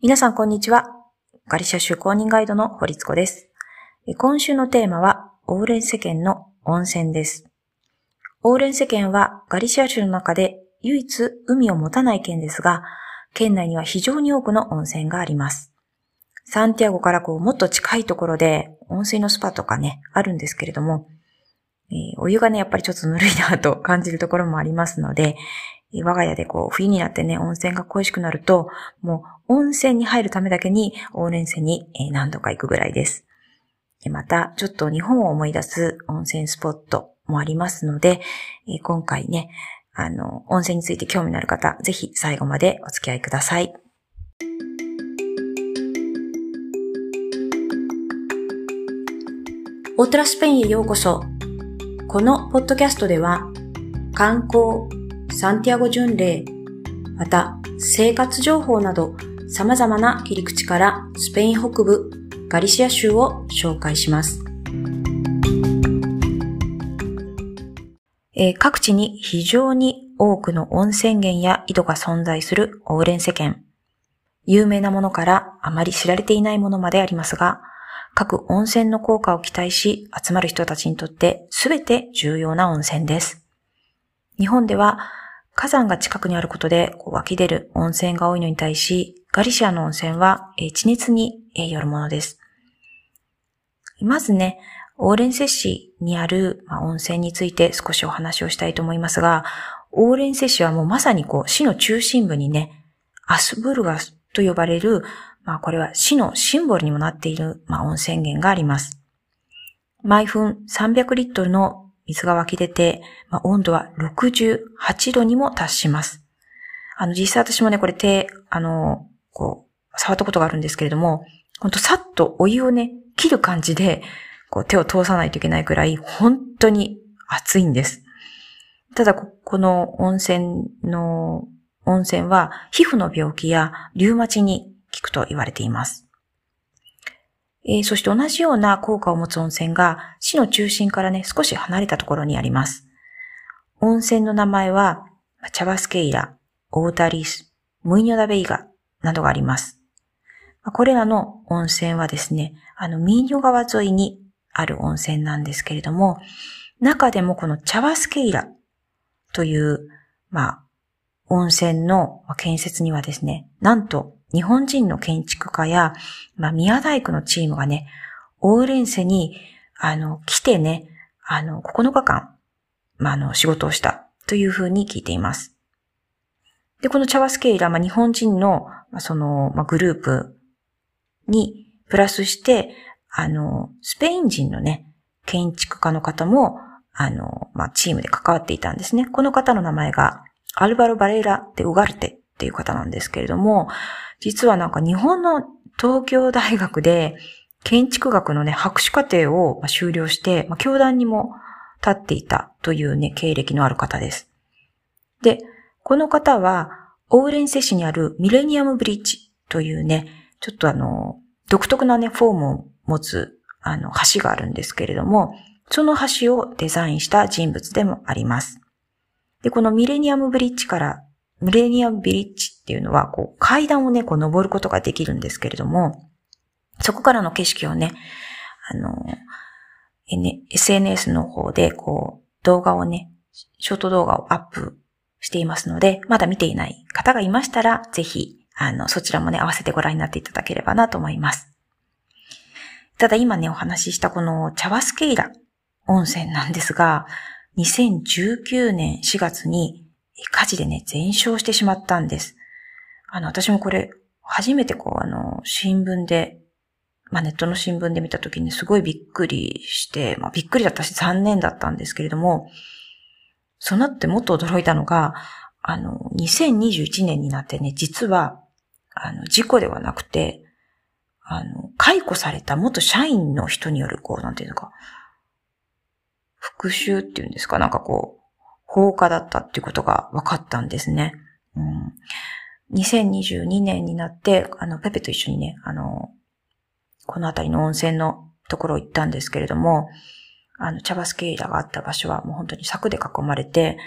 皆さんこんにちは。ガリシャ州公認ガイドの堀津子です。今週のテーマは、オーレン世間の温泉です。オーレン世間はガリシア州の中で唯一海を持たない県ですが、県内には非常に多くの温泉があります。サンティアゴからこうもっと近いところで温泉のスパとかね、あるんですけれども、えーお湯がね、やっぱりちょっとぬるいなと感じるところもありますので、我が家でこう冬になってね、温泉が恋しくなると、もう温泉に入るためだけにオーレン泉に何度か行くぐらいです。でまた、ちょっと日本を思い出す温泉スポットもありますので、今回ね、あの、温泉について興味のある方、ぜひ最後までお付き合いください。オートラスペインへようこそ。このポッドキャストでは、観光、サンティアゴ巡礼、また生活情報など様々な切り口からスペイン北部ガリシア州を紹介します。えー各地に非常に多くの温泉源や井戸が存在するオーレン世間。有名なものからあまり知られていないものまでありますが、各温泉の効果を期待し集まる人たちにとって全て重要な温泉です。日本では火山が近くにあることで湧き出る温泉が多いのに対し、ガリシアの温泉は地熱によるものです。まずね、オーレンセ市にある、温泉について少しお話をしたいと思いますが、オーレンセ市はもうまさにこう市の中心部にね、アスブルガスと呼ばれる、まあこれは市のシンボルにもなっている、まあ、温泉源があります。毎分300リットルの水が湧き出て、まあ、温度は68度にも達します。あの、実際私もね、これ手、あの、こう、触ったことがあるんですけれども、ほんとさっとお湯をね、切る感じで、こう手を通さないといけないくらい、本当に熱いんです。ただ、ここの温泉の、温泉は皮膚の病気やリウマチに効くと言われています。えーそして同じような効果を持つ温泉が市の中心からね、少し離れたところにあります。温泉の名前は、チャバスケイラ、オータリス、ムイニョダベイガなどがあります。これらの温泉はですね、あの、ミーニョ川沿いにある温泉なんですけれども、中でもこのチャバスケイラという、まあ、温泉の建設にはですね、なんと日本人の建築家や、まあ、宮大工のチームがね、オーレンセに、あの、来てね、あの、9日間、まあ、あの、仕事をしたというふうに聞いています。で、このチャワスケイラ、まあ、日本人の、まあ、その、まあ、グループに、プラスして、あの、スペイン人のね、建築家の方も、あの、まあ、チームで関わっていたんですね。この方の名前が、アルバロ・バレーラ・デ・ウガルテっていう方なんですけれども、実はなんか日本の東京大学で建築学のね、博士課程を修了して、まあ、教団にも立っていたというね、経歴のある方です。で、この方は、オーレンセ市にあるミレニアムブリッジというね、ちょっとあの、独特なね、フォームを持つ、あの、橋があるんですけれども、その橋をデザインした人物でもあります。で、このミレニアムブリッジから、ミレニアムブリッジっていうのは、こう、階段をね、こう、登ることができるんですけれども、そこからの景色をね、あの、SNS の方で、こう、動画をね、ショート動画をアップしていますので、まだ見ていない方がいましたら、ぜひ、あの、そちらもね、合わせてご覧になっていただければなと思います。ただ今ね、お話ししたこのチャワスケイラ温泉なんですが、2019年4月に火事でね、全焼してしまったんです。あの、私もこれ、初めてこう、あの、新聞で、まあ、ネットの新聞で見たときにすごいびっくりして、まあ、びっくりだったし残念だったんですけれども、その後ってもっと驚いたのが、あの、2021年になってね、実は、あの、事故ではなくて、あの、解雇された元社員の人による、こう、なんていうのか、復讐っていうんですか、なんかこう、放火だったっていうことが分かったんですね。うん、2022年になって、あの、ペペと一緒にね、あの、この辺りの温泉のところ行ったんですけれども、あの、チャバスケイラがあった場所はもう本当に柵で囲まれて、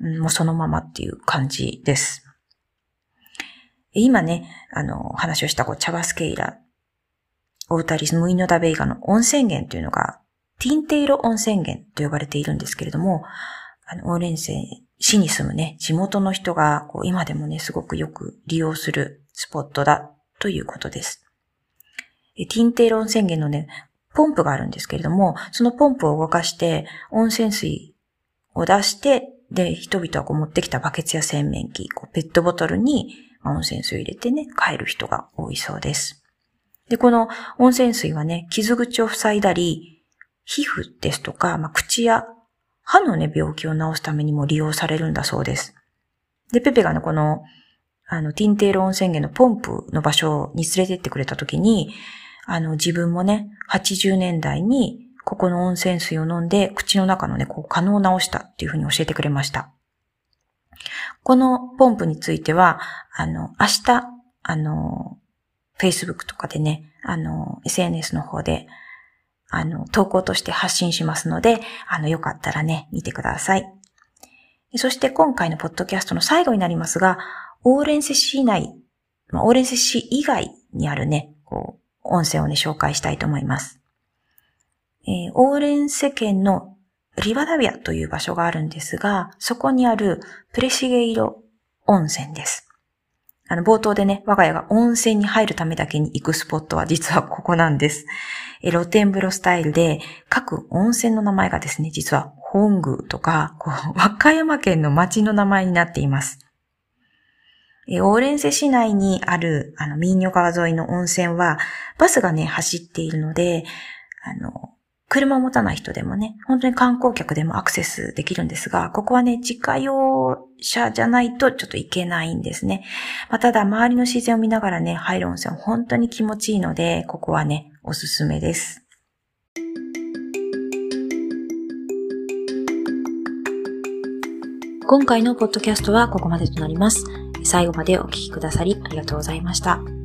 うんもうそのままっていう感じです。今ね、あの、話をしたこう、チャバスケイラ、オータリス・ムイノダベイガの温泉源というのが、ティンテイロ温泉源と呼ばれているんですけれども、あの、オーレンセ市に住むね、地元の人が、こう、今でもね、すごくよく利用するスポットだということです。ティンテイロ温泉源のね、ポンプがあるんですけれども、そのポンプを動かして、温泉水を出して、で、人々はこう持ってきたバケツや洗面器、こうペットボトルに温泉水を入れてね、帰る人が多いそうです。で、この温泉水はね、傷口を塞いだり、皮膚ですとか、まあ、口や歯のね、病気を治すためにも利用されるんだそうです。で、ペペがね、この、あの、ティンテール温泉源のポンプの場所に連れてってくれたときに、あの、自分もね、80年代に、ここの温泉水を飲んで、口の中のね、こう、可能を治したっていうふうに教えてくれました。このポンプについては、あの、明日、あの、Facebook とかでね、あの、SNS の方で、あの、投稿として発信しますので、あの、よかったらね、見てください。そして今回のポッドキャストの最後になりますが、オーレンセ市内、オーレンセ市以外にあるね、こう、音声をね、紹介したいと思います。えー、オーレンセ県のリバダビアという場所があるんですが、そこにあるプレシゲイロ温泉です。あの、冒頭でね、我が家が温泉に入るためだけに行くスポットは実はここなんです。え露天風呂スタイルで、各温泉の名前がですね、実は本宮とか、こう、和歌山県の町の名前になっています。えオーレンセ市内にある、あの、民ニ川沿いの温泉は、バスがね、走っているので、あの、車を持たない人でもね、本当に観光客でもアクセスできるんですが、ここはね、自家用車じゃないとちょっと行けないんですね。まあ、ただ、周りの自然を見ながらね、入る温泉本当に気持ちいいので、ここはね、おすすめです。今回のポッドキャストはここまでとなります。最後までお聴きくださりありがとうございました。